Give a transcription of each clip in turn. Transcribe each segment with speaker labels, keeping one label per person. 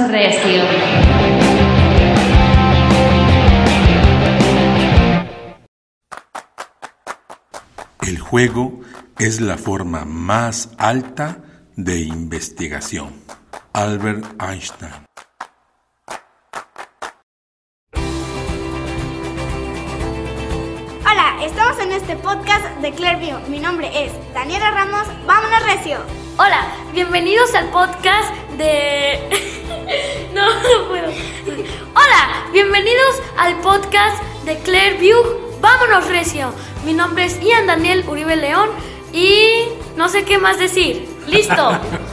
Speaker 1: Recio.
Speaker 2: El juego es la forma más alta de investigación. Albert Einstein.
Speaker 3: Hola, estamos en este podcast de Clearview. Mi nombre es Daniela Ramos. Vámonos recio.
Speaker 4: Hola, bienvenidos al podcast de... no, no puedo. Hola, bienvenidos al podcast de Clearview. Vámonos recio. Mi nombre es Ian Daniel Uribe León y no sé qué más decir. Listo.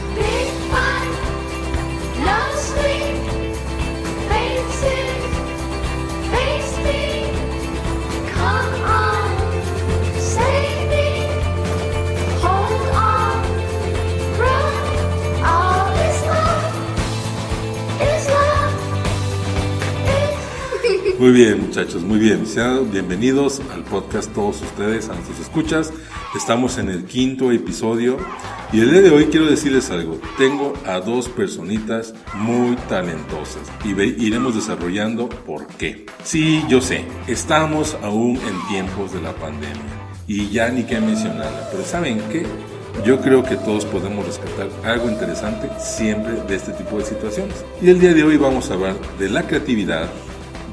Speaker 2: Muy bien, muchachos, muy bien. Bienvenidos al podcast todos ustedes, a nuestros escuchas. Estamos en el quinto episodio y el día de hoy quiero decirles algo. Tengo a dos personitas muy talentosas y iremos desarrollando por qué. Sí, yo sé, estamos aún en tiempos de la pandemia y ya ni qué mencionarla, pero ¿saben qué? Yo creo que todos podemos rescatar algo interesante siempre de este tipo de situaciones. Y el día de hoy vamos a hablar de la creatividad,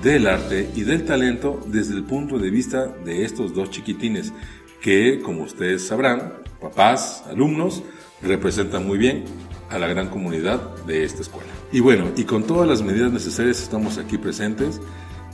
Speaker 2: del arte y del talento desde el punto de vista de estos dos chiquitines que, como ustedes sabrán, papás, alumnos, representan muy bien a la gran comunidad de esta escuela. Y bueno, y con todas las medidas necesarias estamos aquí presentes.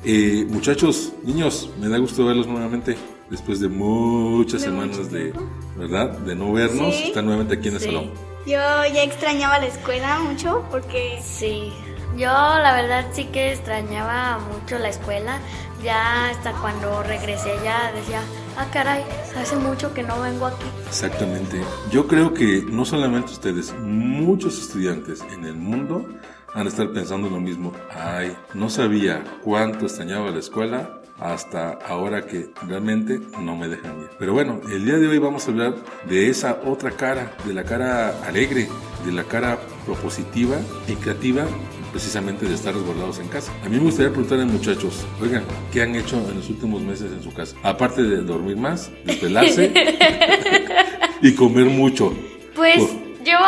Speaker 2: Eh, muchachos, niños, me da gusto verlos nuevamente después de muchas
Speaker 3: De
Speaker 2: semanas de. ¿verdad? De no vernos.
Speaker 3: Sí.
Speaker 2: Están nuevamente aquí en el
Speaker 4: Sí.
Speaker 2: salón.
Speaker 3: Yo ya extrañaba la escuela mucho porque
Speaker 4: Sí, yo la verdad sí que extrañaba mucho la escuela. Ya hasta cuando regresé ya decía, ah caray, hace mucho que no vengo aquí.
Speaker 2: Exactamente. Yo creo que no solamente ustedes, muchos estudiantes en el mundo van a estar pensando lo mismo. Ay, no sabía cuánto extrañaba la escuela hasta ahora que realmente no me dejan ir. Pero bueno, el día de hoy vamos a hablar de esa otra cara, de la cara alegre, de la cara propositiva y creativa precisamente de estar resguardados en casa. A mí me gustaría preguntarle muchachos, oigan, ¿qué han hecho en los últimos meses en su casa? Aparte de dormir más, desvelarse y comer mucho.
Speaker 4: Pues
Speaker 2: Uf.
Speaker 4: yo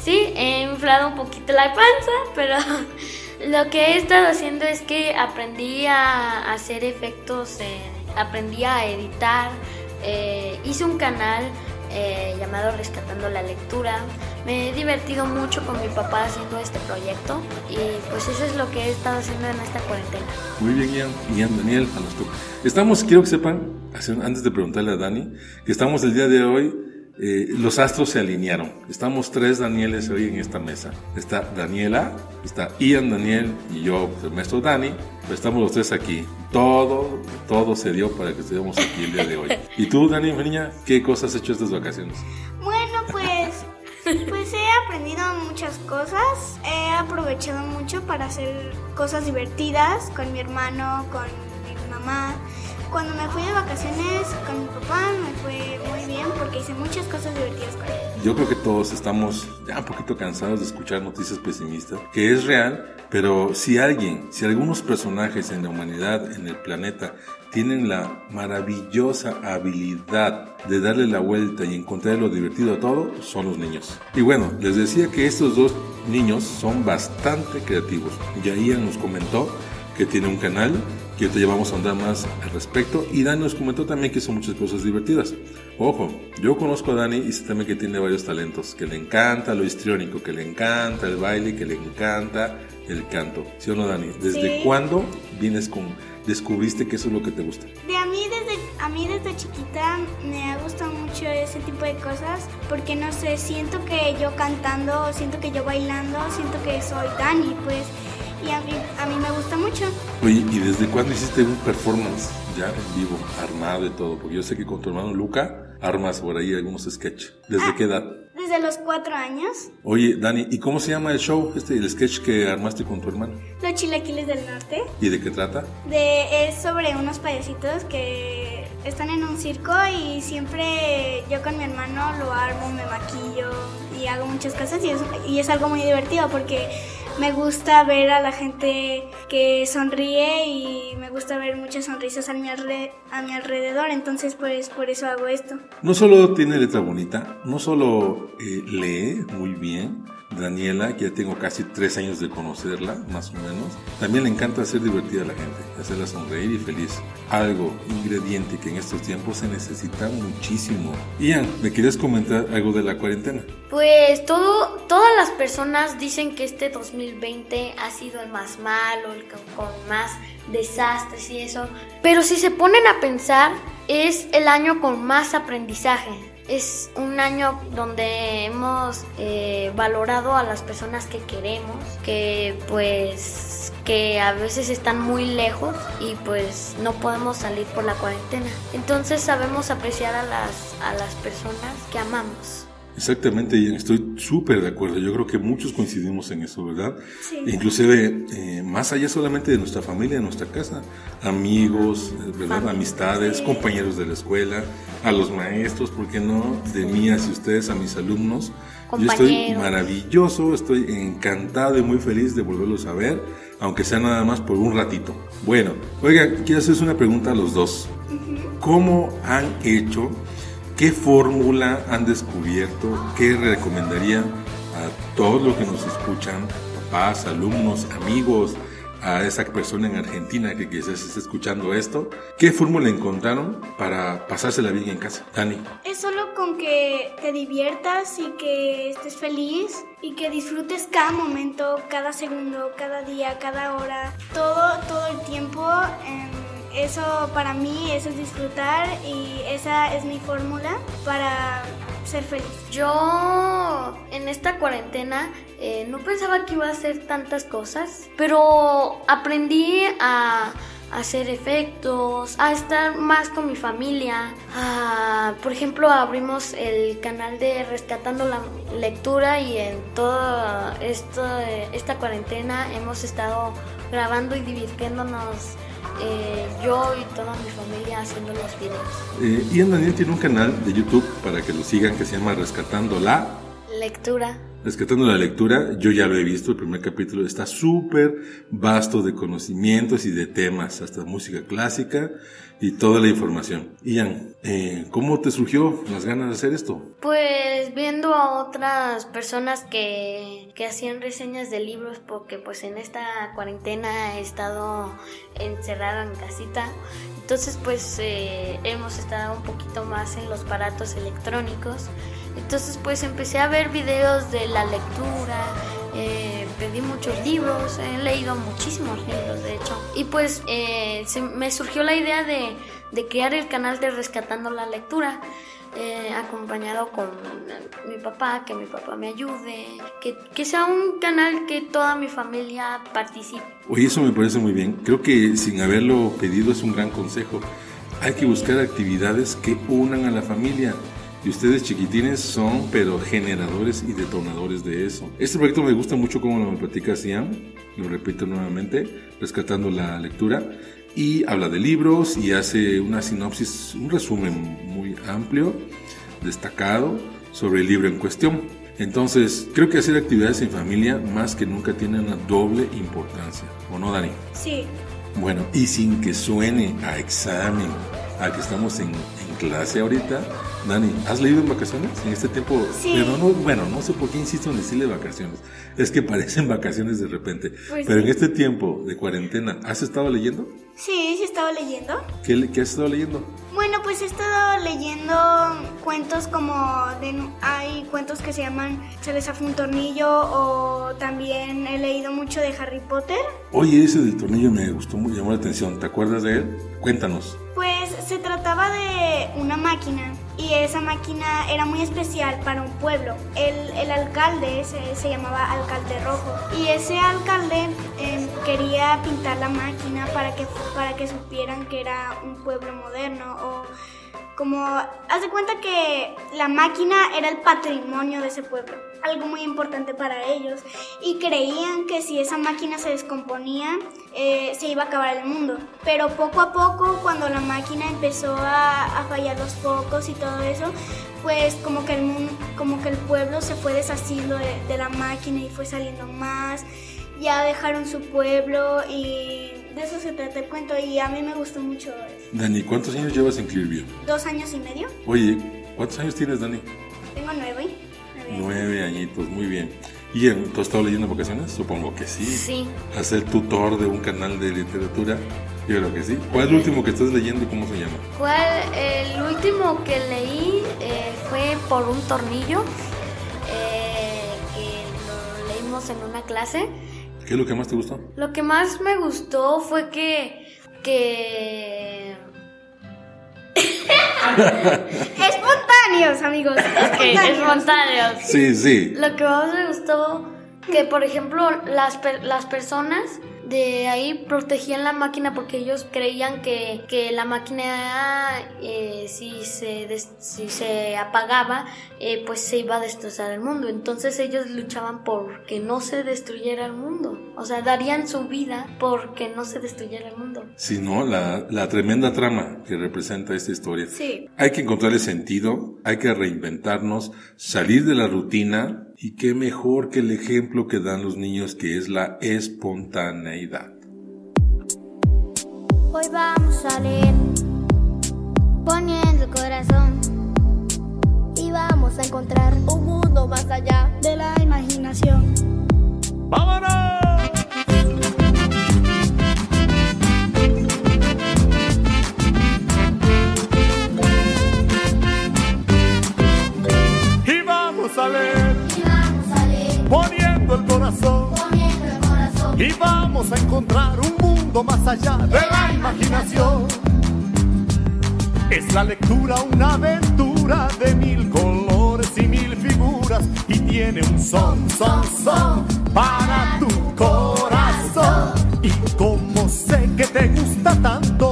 Speaker 4: sí he inflado un poquito la panza, pero lo que he estado haciendo es que aprendí a hacer efectos, eh, aprendí a editar, eh, hice un canal eh, llamado Rescatando la Lectura. Me he divertido mucho con mi papá haciendo este proyecto y pues eso es lo que he estado haciendo en esta cuarentena.
Speaker 2: Muy bien, Ian. Ian, Daniel, a los. Estamos, quiero que sepan, antes de preguntarle a Dani, que estamos el día de hoy, eh, los astros se alinearon. Estamos tres Danieles hoy en esta mesa. Está Daniela, está Ian Daniel y yo, pues, el maestro Dani. Pues estamos los tres aquí. Todo, todo se dio para que estemos aquí el día de hoy. ¿Y tú, Dani, mi niña, qué cosas has hecho estas vacaciones?
Speaker 3: Bueno, muchas cosas. He aprovechado mucho para hacer cosas divertidas con mi hermano, con mi mamá. Cuando me fui de vacaciones con mi papá me fue muy bien porque hice muchas cosas divertidas con él.
Speaker 2: Yo creo que todos estamos ya un poquito cansados de escuchar noticias pesimistas, que es real, pero si alguien, si algunos personajes en la humanidad, en el planeta, tienen la maravillosa habilidad de darle la vuelta y encontrar lo divertido a todo, son los niños. Y bueno, les decía que estos dos niños son bastante creativos. Ya Ian nos comentó que tiene un canal, que te llevamos a andar más al respecto. Y Dani nos comentó también que hizo muchas cosas divertidas. Ojo, yo conozco a Dani y sé también que tiene varios talentos, que le encanta lo histriónico, que le encanta el baile, que le encanta el canto. ¿Sí o no, Dani? ¿Desde
Speaker 3: Sí.
Speaker 2: cuándo vienes con, descubriste que eso es lo que te gusta?
Speaker 3: De a mí desde a mí desde chiquita me ha gustado mucho ese tipo de cosas porque no sé, siento que yo cantando, siento que yo bailando, siento que soy Dani, pues y a mí a mí me gusta mucho.
Speaker 2: Oye, ¿y desde cuándo hiciste un performance ya en vivo, armado y todo? Porque yo sé que con tu hermano Luca armas por ahí algunos sketches. ¿Desde qué edad?
Speaker 3: Desde los cuatro años,
Speaker 2: Oye, Dani, ¿y cómo se llama el show, este, el sketch que armaste con tu hermano?
Speaker 3: los chilaquiles del norte,
Speaker 2: ¿Y de qué trata?
Speaker 3: de, es sobre unos payasitos que están en un circo y siempre yo con mi hermano lo armo, me maquillo y hago muchas cosas y es, y es algo muy divertido porque me gusta ver a la gente que sonríe y me gusta ver muchas sonrisas a mi, a mi alrededor, entonces pues por eso hago esto.
Speaker 2: No solo tiene letra bonita, no solo eh, lee muy bien, Daniela, que ya tengo casi tres años de conocerla, más o menos, también le encanta hacer divertida a la gente, hacerla sonreír y feliz. Algo, ingrediente que en estos tiempos se necesita muchísimo. Ian, ¿me quieres comentar algo de la cuarentena?
Speaker 4: Pues todo, todas las personas dicen que este 2020 ha sido el más malo, el con más desastres y eso. Pero si se ponen a pensar, es el año con más aprendizaje es un año donde hemos eh, valorado a las personas que queremos, que pues que a veces están muy lejos y pues no podemos salir por la cuarentena. Entonces sabemos apreciar a las, a las personas que amamos.
Speaker 2: Exactamente, estoy súper de acuerdo. Yo creo que muchos coincidimos en eso, ¿verdad? Sí. Inclusive, eh, más allá solamente de nuestra familia, de nuestra casa, amigos, eh, ¿verdad? Amistades, compañeros de la escuela, a los maestros, ¿por qué no? De mí hacia ustedes, a mis alumnos. Yo estoy maravilloso, estoy encantado y muy feliz de volverlos a ver, aunque sea nada más por un ratito. Bueno, oiga, quiero hacerles una pregunta a los dos. ¿Cómo han hecho ¿Qué fórmula han descubierto? ¿Qué recomendarían a todos los que nos escuchan, papás, alumnos, amigos, a esa persona en Argentina que quizás esté escuchando esto? ¿Qué fórmula encontraron para pasársela bien en casa? Dani.
Speaker 3: Es solo con que te diviertas y que estés feliz y que disfrutes cada momento, cada segundo, cada día, cada hora, todo, todo el tiempo. Eso para mí, eso es disfrutar y esa es mi fórmula para ser feliz.
Speaker 4: Yo en esta cuarentena eh, no pensaba que iba a hacer tantas cosas, pero aprendí a hacer efectos, a estar más con mi familia. por ejemplo, abrimos el canal de Rescatando la Lectura y en toda esta cuarentena hemos estado grabando y divirtiéndonos eh, yo y toda mi familia haciendo los videos.
Speaker 2: Eh, Ian Daniel tiene un canal de YouTube para que lo sigan que se llama Rescatando la
Speaker 4: Lectura.
Speaker 2: Rescatando la lectura, yo ya lo he visto, el primer capítulo está súper vasto de conocimientos y de temas, hasta música clásica y toda la información. Ian, eh, ¿cómo te surgió las ganas de hacer esto?
Speaker 4: Pues viendo a otras personas que, que hacían reseñas de libros, porque pues en esta cuarentena he estado encerrada en casita, entonces pues eh, hemos estado un poquito más en los aparatos electrónicos. Entonces pues empecé a ver videos de la lectura, eh, pedí muchos libros, he leído muchísimos libros de hecho. Y pues eh, me surgió la idea de, de, crear el canal de Rescatando la Lectura. Eh, acompañado con mi papá, que mi papá me ayude, que, que, sea un canal que toda mi familia participe.
Speaker 2: Oye, eso me parece muy bien. Creo que sin haberlo pedido es un gran consejo. Hay que buscar actividades que unan a la familia y ustedes chiquitines son, pero generadores y detonadores de eso. Este proyecto me gusta mucho como lo platica Siam, lo repito nuevamente, rescatando la lectura. Y habla de libros y hace una sinopsis, un resumen muy amplio, destacado, sobre el libro en cuestión. Entonces, creo que hacer actividades en familia más que nunca tiene una doble importancia. ¿O no, Dani?
Speaker 3: Sí.
Speaker 2: Bueno, y sin que suene a examen, a que estamos en, en clase ahorita, Dani, ¿has leído en vacaciones en este tiempo?
Speaker 3: Sí.
Speaker 2: Pero no, bueno, no sé por qué insisto en decirle vacaciones. Es que parecen vacaciones de repente. Pues Pero en este tiempo de cuarentena, ¿has estado leyendo?
Speaker 3: Sí, sí he estado leyendo.
Speaker 2: ¿Qué, ¿Qué, has estado leyendo?
Speaker 3: Bueno, pues he estado leyendo cuentos como de, hay cuentos que se llaman Se les fue un tornillo o también he leído mucho de Harry Potter.
Speaker 2: Oye, ese del tornillo me gustó, me llamó la atención. ¿Te acuerdas de él? Cuéntanos.
Speaker 3: Pues se trataba de una máquina y esa máquina era muy especial para un pueblo. El, el alcalde se, se, llamaba Alcalde Rojo y ese alcalde eh, quería pintar la máquina para que, para que supieran que era un pueblo moderno o como, haz de cuenta que la máquina era el patrimonio de ese pueblo, algo muy importante para ellos, y creían que si esa máquina se descomponía, eh, se iba a acabar el mundo. Pero poco a poco, cuando la máquina empezó a, a fallar los focos y todo eso, pues como que el, mundo, como que el pueblo se fue deshaciendo de, de la máquina y fue saliendo más ya dejaron su pueblo y de eso se trata el cuento y a mí me gustó mucho. eso.
Speaker 2: Dani, ¿cuántos años llevas en Clearview?
Speaker 3: Dos años y meio.
Speaker 2: Oye, ¿cuántos años tienes, Dani?
Speaker 3: Tengo nueve. Nueve.
Speaker 2: Añitos, muy bien. ¿Y tú has estado leyendo en vacaciones? Supongo que sí.
Speaker 4: Sí.
Speaker 2: ¿A ser tutor de un canal de literatura? Yo creo que sí. ¿Cuál es el último que estás leyendo y cómo se llama?
Speaker 4: ¿Cuál? El último que leí eh, fue por un tornillo eh, que lo leímos en una clase.
Speaker 2: ¿Qué es lo que más te gustó?
Speaker 4: Lo que más me gustó fue que que
Speaker 3: Espontáneos, amigos.
Speaker 4: que espontáneos.
Speaker 2: Sí, sí.
Speaker 4: Lo que más me gustó que por ejemplo las, per- las personas de ahí protegían la máquina porque ellos creían que, que la máquina eh, si, se des- si se apagaba eh, pues se iba a destrozar el mundo entonces ellos luchaban por que no se destruyera el mundo o sea darían su vida por que no se destruyera el mundo
Speaker 2: Si no, la, la tremenda trama que representa esta historia.
Speaker 3: Sí.
Speaker 2: Hay que encontrarle sentido, hay que reinventarnos, salir de la rutina y qué mejor que el ejemplo que dan los niños que es la espontaneidad.
Speaker 1: Hoy vamos a leer poniendo el corazón y vamos a encontrar un mundo más allá.
Speaker 3: De la imaginación.
Speaker 5: Y allá de la imaginación. Es la lectura una aventura de mil colores y mil figuras y tiene un son, son, son para tu corazón. Y como sé que te gusta tanto,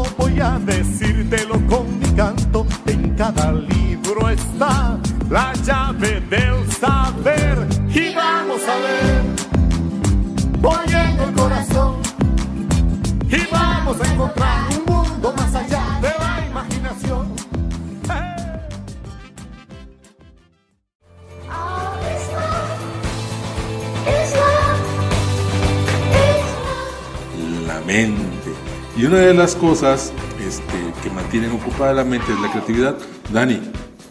Speaker 5: Y
Speaker 2: una de las cosas este, que mantienen ocupada la mente es la creatividad. Dani,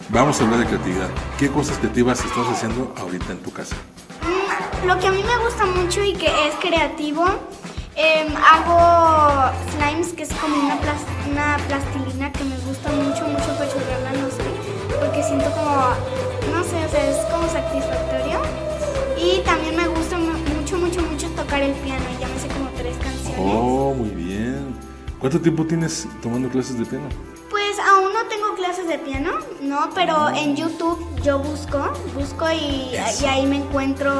Speaker 2: vamos a hablar de creatividad. ¿Qué cosas creativas estás haciendo ahorita en tu casa?
Speaker 3: Mm, Lo que a mí me gusta mucho y que es creativo, em, hago slimes que es como una, plas- una plastilina que me gusta mucho, mucho pechurrarla, no sé, porque siento como, no sé, o sea, es como satisfactorio. Y también me gusta mu- mucho, mucho, mucho tocar el piano, ya me sé como tres canciones.
Speaker 2: Oh, muy bien. ¿Cuánto tiempo tienes tomando clases de piano?
Speaker 3: Pues aún no tengo clases de piano, no, pero en YouTube yo busco, busco y, y ahí me encuentro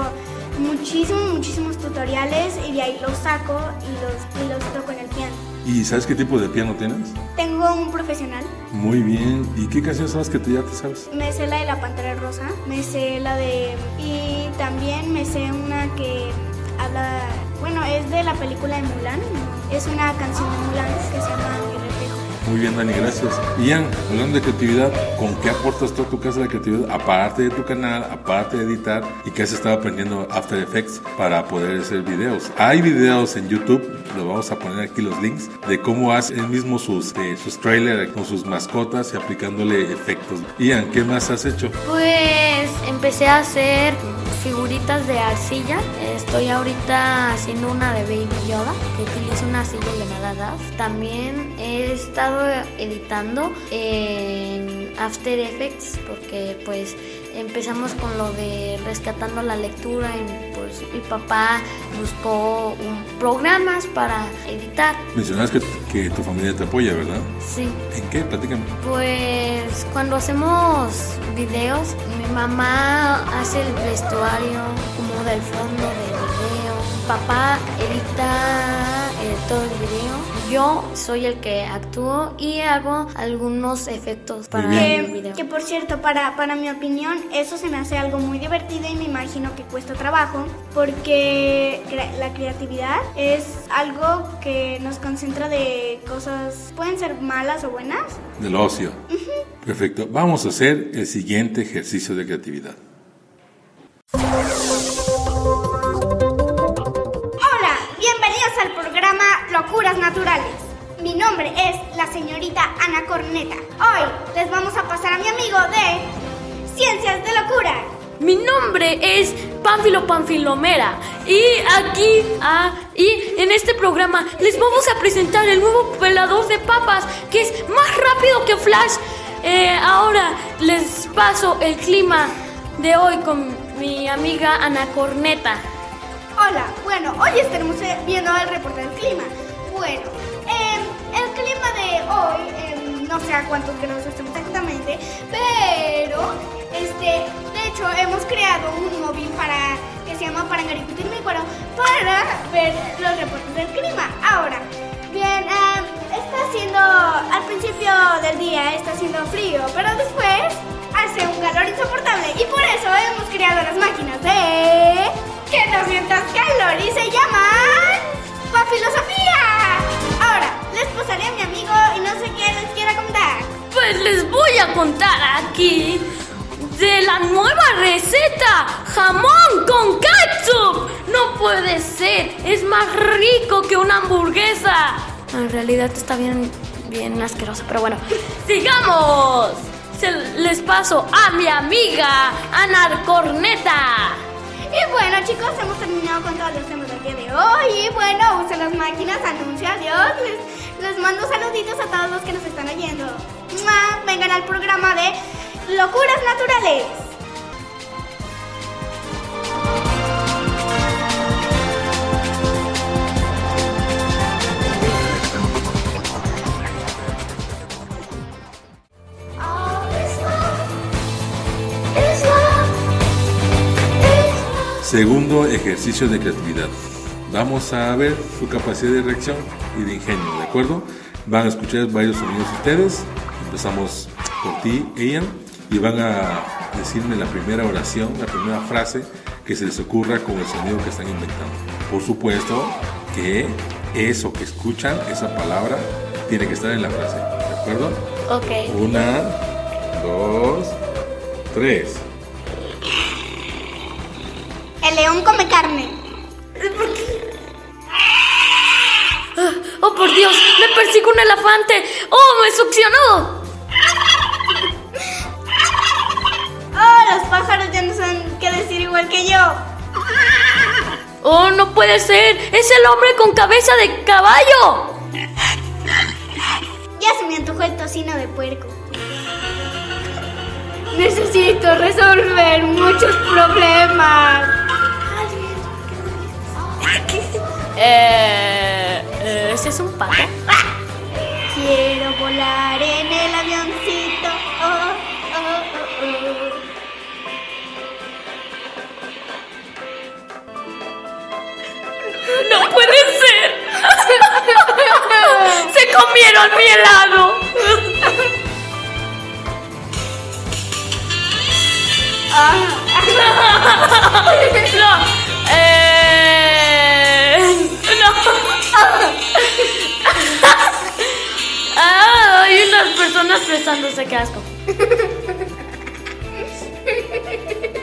Speaker 3: muchísimos, muchísimos tutoriales y de ahí los saco y los, y los toco en el piano.
Speaker 2: ¿Y sabes qué tipo de piano tienes?
Speaker 3: Tengo un profesional,
Speaker 2: Muy bien. ¿Y qué canciones las que te, ya te sabes?
Speaker 3: me sé la de la Pantera Rosa, me sé la de... y también me sé una que habla, bueno, es de la película de Mulan, es una canción de Mulan que se llama Mi reflejo.
Speaker 2: Muy bien, Dani, gracias. Ian, hablando de creatividad, ¿con qué aportas tú a tu casa de creatividad? Aparte de tu canal, aparte de editar, y que has estado aprendiendo After Effects para poder hacer videos. Hay videos en YouTube, lo vamos a poner aquí los links, de cómo hace él mismo sus, eh, sus trailers con sus mascotas y aplicándole efectos. Ian, ¿qué más has hecho?
Speaker 4: Pues empecé a hacer figuritas de arcilla. Estoy ahorita haciendo una de Baby Yoda, que utiliza una arcilla llamada DAF. También he estado editando en After Effects porque pues empezamos con lo de rescatando la lectura y pues mi papá buscó un- programas para editar.
Speaker 2: Mencionabas que, que tu familia te apoya, ¿verdad?
Speaker 4: Sí.
Speaker 2: ¿En qué? Platícame.
Speaker 4: Pues cuando hacemos videos, mi mamá hace el vestuario como del fondo del video. Mi papá edita eh, todo el video. Yo soy el que actúo y hago algunos efectos para
Speaker 2: bien.
Speaker 4: el
Speaker 3: Que,
Speaker 4: video.
Speaker 3: que, por cierto, para, para mi opinión, eso se me hace algo muy divertido y me imagino que cuesta trabajo porque cre- la creatividad es algo que nos concentra de cosas, pueden ser malas o buenas.
Speaker 2: Del ocio. Perfecto. Vamos a hacer el siguiente ejercicio de creatividad.
Speaker 3: Locuras Naturales. Mi nombre es la señorita Ana Corneta. Hoy les vamos a pasar a mi amigo de Ciencias de Locura.
Speaker 4: Mi nombre es Pánfilo Panfilomera y aquí ah, y en este programa les vamos a presentar el nuevo pelador de papas que es más rápido que Flash. Eh, ahora les paso el clima de hoy con mi amiga Ana Corneta.
Speaker 3: Hola, bueno, hoy estaremos eh, viendo el reporte del clima. Bueno, em, el clima de hoy, em, no sé a cuántos grados estemos exactamente, pero, este, de hecho, hemos creado un móvil para que se llama Parangaricutirimícuaro para ver los reportes del clima. Ahora, bien, em, está haciendo, al principio del día está haciendo frío, pero después hace un calor insoportable y por eso hemos creado las máquinas de que no sientas calor y se llaman Filosofía. Ahora, les pasaré a mi amigo y no sé qué les quiera contar.
Speaker 4: Pues les voy a contar aquí de la nueva receta jamón con ketchup. No puede ser, es más rico que una hamburguesa. En realidad está bien, bien asqueroso, pero bueno, sigamos. Se les paso a mi amiga Ana Corneta.
Speaker 3: Y bueno chicos, hemos terminado con todos los temas del día de hoy. Y bueno, usen las máquinas, anuncia, adiós. Les, les mando saluditos a todos los que nos están oyendo. ¡Mua! Vengan al programa de Locuras Naturales.
Speaker 2: Segundo ejercicio de creatividad. Vamos a ver su capacidad de reacción y de ingenio, ¿de acuerdo? Van a escuchar varios sonidos ustedes. Empezamos por ti, Ian, y van a decirme la primera oración, la primera frase que se les ocurra con el sonido que están inventando. Por supuesto que eso que escuchan, esa palabra, tiene que estar en la frase, ¿de acuerdo?
Speaker 4: Ok.
Speaker 2: Una, dos, tres.
Speaker 3: El león come carne.
Speaker 4: ¡Oh, por Dios! ¡Me persigue un elefante! ¡Oh, me succionó!
Speaker 3: Oh, los pájaros ya no saben qué decir igual que yo.
Speaker 4: ¡Oh, no puede ser! ¡Es el hombre con cabeza de caballo!
Speaker 3: Ya se me antojó el tocino de puerco. Necesito resolver muchos problemas.
Speaker 4: Eh, eh, ¿Ese es un pato?
Speaker 3: Quiero volar en el avioncito. Oh, oh, oh, oh.
Speaker 4: ¡No puede ser! ¡Se comieron mi helado! No, eh, personas besándose, qué asco.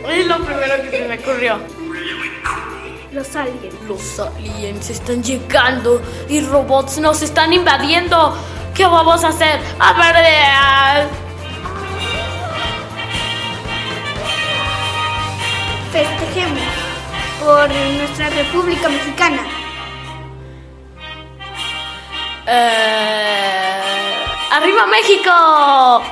Speaker 4: Es lo primero que se me ocurrió.
Speaker 3: Los aliens.
Speaker 4: Los aliens están llegando y robots nos están invadiendo. ¿Qué vamos a hacer? A ver,
Speaker 3: Festejemos por nuestra República Mexicana.
Speaker 4: eh, ¡Arriba México!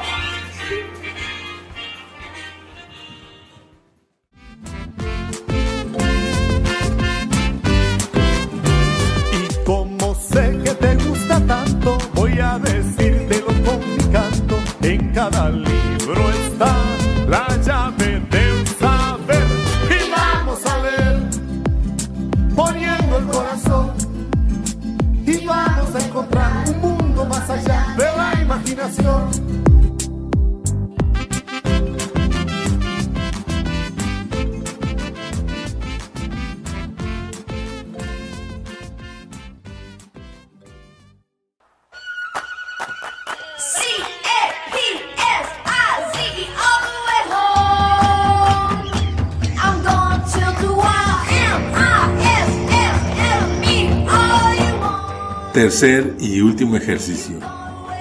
Speaker 2: Tercer y último ejercicio.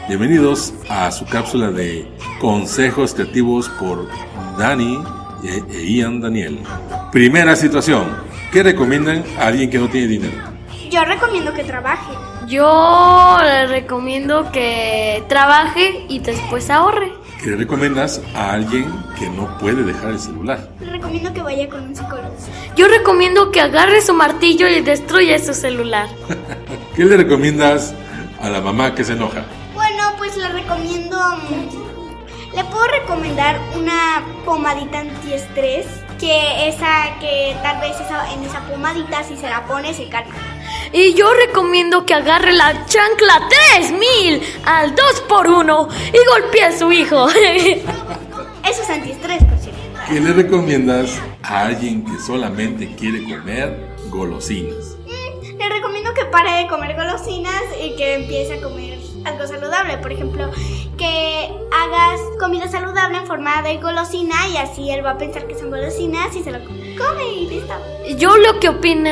Speaker 2: Bienvenidos a su cápsula de consejos creativos por Dani e, e Ian Daniel. Primera situación. ¿Qué recomiendan a alguien que no tiene dinero?
Speaker 3: Yo recomiendo que trabaje.
Speaker 4: Yo le recomiendo que trabaje y después ahorre.
Speaker 2: ¿Qué recomiendas a alguien que no puede dejar el celular?
Speaker 3: Recomiendo que vaya con un psicólogo.
Speaker 4: Yo recomiendo que agarre su martillo y destruya su celular.
Speaker 2: ¿Qué le recomiendas a la mamá que se enoja?
Speaker 3: Bueno, pues le recomiendo... mm, Le puedo recomendar una pomadita antiestrés, que esa, que tal vez esa- en esa pomadita si se la pone se calma.
Speaker 4: Y yo recomiendo que agarre la chancla 3000 al 2x1 y golpee a su hijo.
Speaker 3: Eso es antiestrés.
Speaker 2: ¿Qué le recomiendas a alguien que solamente quiere comer golosinas?
Speaker 3: Le recomiendo que pare de comer golosinas y que empiece a comer algo saludable. Por ejemplo, que hagas comida saludable en forma de golosina y así él va a pensar que son golosinas y se lo come y listo.
Speaker 4: Yo lo que opino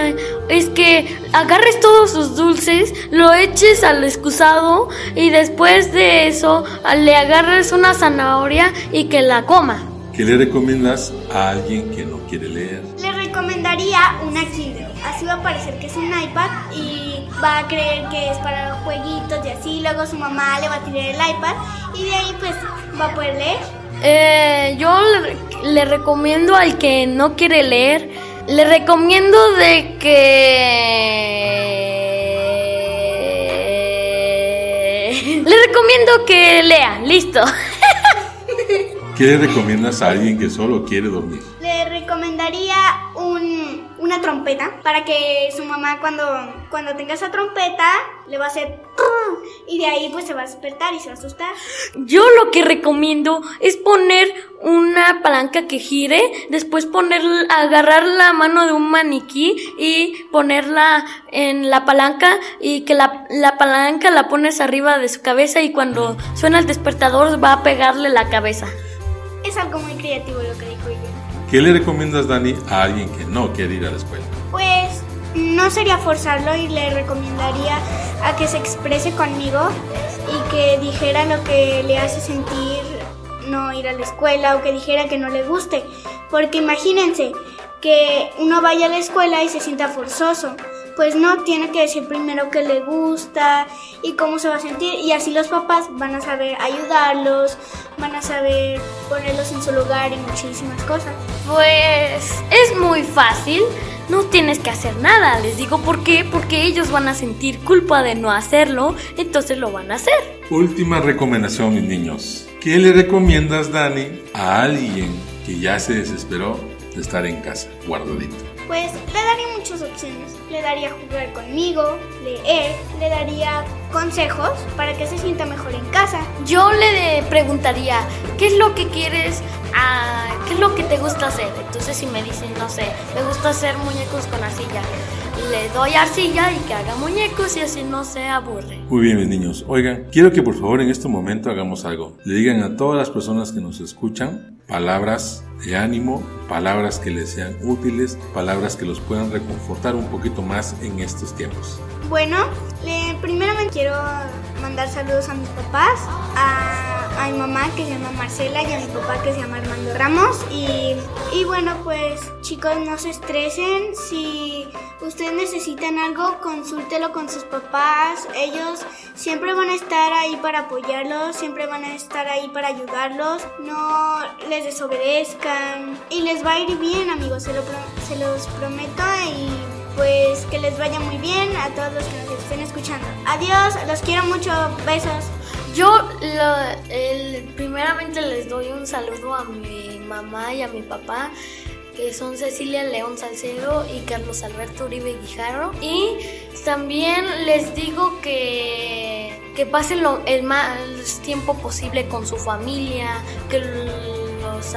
Speaker 4: es que agarres todos sus dulces, lo eches al excusado y después de eso le agarres una zanahoria y que la coma.
Speaker 2: ¿Qué le recomiendas a alguien que no quiere leer?
Speaker 3: Le recomendaría una Kindle. Así va a parecer que es un iPad y va a creer que es para jueguitos y así. Luego su mamá le va a tirar el iPad y de ahí pues va a poder leer.
Speaker 4: Eh, yo le, le recomiendo al que no quiere leer, le recomiendo de que... Le recomiendo que lea, listo.
Speaker 2: ¿Qué le recomiendas a alguien que solo quiere dormir?
Speaker 3: Le recomendaría un- una trompeta para que su mamá cuando, cuando tenga esa trompeta le va a hacer y de ahí pues se va a despertar y se va a asustar.
Speaker 4: Yo lo que recomiendo es poner una palanca que gire, después poner, agarrar la mano de un maniquí y ponerla en la palanca y que la, la palanca la pones arriba de su cabeza y cuando suena el despertador va a pegarle la cabeza.
Speaker 3: Es algo muy creativo lo que dijo ella.
Speaker 2: ¿Qué le recomiendas, Dani, a alguien que no quiere ir a la escuela?
Speaker 3: Pues no sería forzarlo y le recomendaría a que se exprese conmigo y que dijera lo que le hace sentir no ir a la escuela o que dijera que no le guste. Porque imagínense que uno vaya a la escuela y se sienta forzoso. Pues no, tiene que decir primero que le gusta y cómo se va a sentir. Y así los papás van a saber ayudarlos, van a saber ponerlos en su lugar y muchísimas cosas.
Speaker 4: Pues es muy fácil, no tienes que hacer nada, les digo por qué, porque ellos van a sentir culpa de no hacerlo, entonces lo van a hacer.
Speaker 2: Última recomendación, mis niños. ¿Qué le recomiendas, Dani, a alguien que ya se desesperó de estar en casa, guardadito?
Speaker 3: Pues le daría muchas opciones. Le daría jugar conmigo, leer, le daría consejos para que se sienta mejor en casa.
Speaker 4: Yo le preguntaría, ¿qué es lo que quieres? Ah, ¿Qué es lo que te gusta hacer? Entonces si me dicen, no sé, me gusta hacer muñecos con arcilla, le doy arcilla y que haga muñecos y así no se aburre.
Speaker 2: Muy bien, mis niños. Oigan, quiero que por favor en este momento hagamos algo. Le digan a todas las personas que nos escuchan palabras de ánimo, palabras que les sean útiles, palabras que los puedan reconfortar un poquito más en estos tiempos.
Speaker 3: Bueno, le, primeramente quiero mandar saludos a mis papás, a, mi mamá que se llama Marcela y a mi papá que se llama Armando Ramos. Y, y bueno, pues chicos, no se estresen. Si ustedes necesitan algo, consúltelo con sus papás. Ellos siempre van a estar ahí para apoyarlos, siempre van a estar ahí para ayudarlos. No les desobedezcan y les va a ir bien, amigos, se, lo se los prometo. Y pues que les vaya muy bien a todos los que nos estén escuchando. Adiós, los quiero mucho, besos.
Speaker 4: Yo lo- primeramente les doy un saludo a mi mamá y a mi papá, que son Cecilia León Salcedo y Carlos Alberto Uribe Guijarro. Y también les digo que, que pasen el más tiempo posible con su familia, que los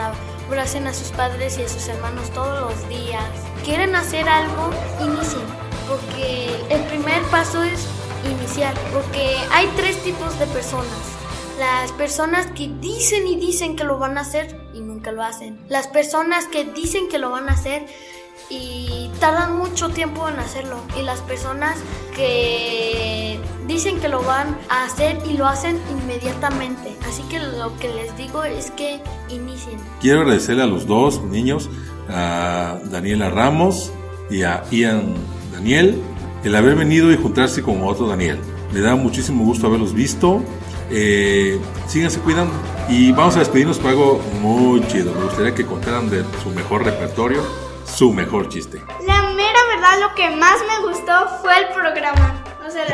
Speaker 4: abracen a sus padres y a sus hermanos todos los días. ¿Quieren hacer algo? Inicien, porque el primer paso es iniciar, porque hay tres tipos de personas. Las personas que dicen y dicen que lo van a hacer y nunca lo hacen. Las personas que dicen que lo van a hacer y tardan mucho tiempo en hacerlo. Y las personas que dicen que lo van a hacer y lo hacen inmediatamente. Así que lo que les digo es que inicien.
Speaker 2: Quiero agradecerle a los dos niños, a Daniela Ramos y a Ian Daniel, el haber venido y juntarse con otro Daniel. Me da muchísimo gusto haberlos visto. Eh, síganse cuidando y vamos a despedirnos con algo muy chido. Me gustaría que contaran de su mejor repertorio, su mejor chiste.
Speaker 3: La mera verdad, lo que más me gustó fue el programa. O sea,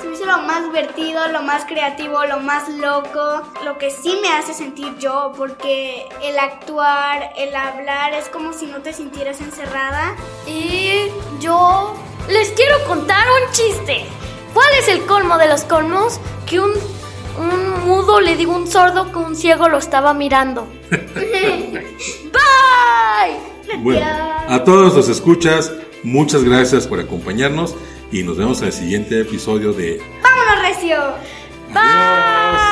Speaker 3: se me hizo lo más divertido, lo más creativo, lo más loco, lo que sí me hace sentir yo, porque el actuar, el hablar, es como si no te sintieras encerrada.
Speaker 4: Y yo les quiero contar un chiste. ¿Cuál es el colmo de los colmos? Que un, un mudo le dijo a un sordo que un ciego lo estaba mirando. Bye.
Speaker 2: Bueno, a todos los escuchas, muchas gracias por acompañarnos y nos vemos en el siguiente episodio de
Speaker 3: ¡Vámonos, Recio!
Speaker 2: Adiós.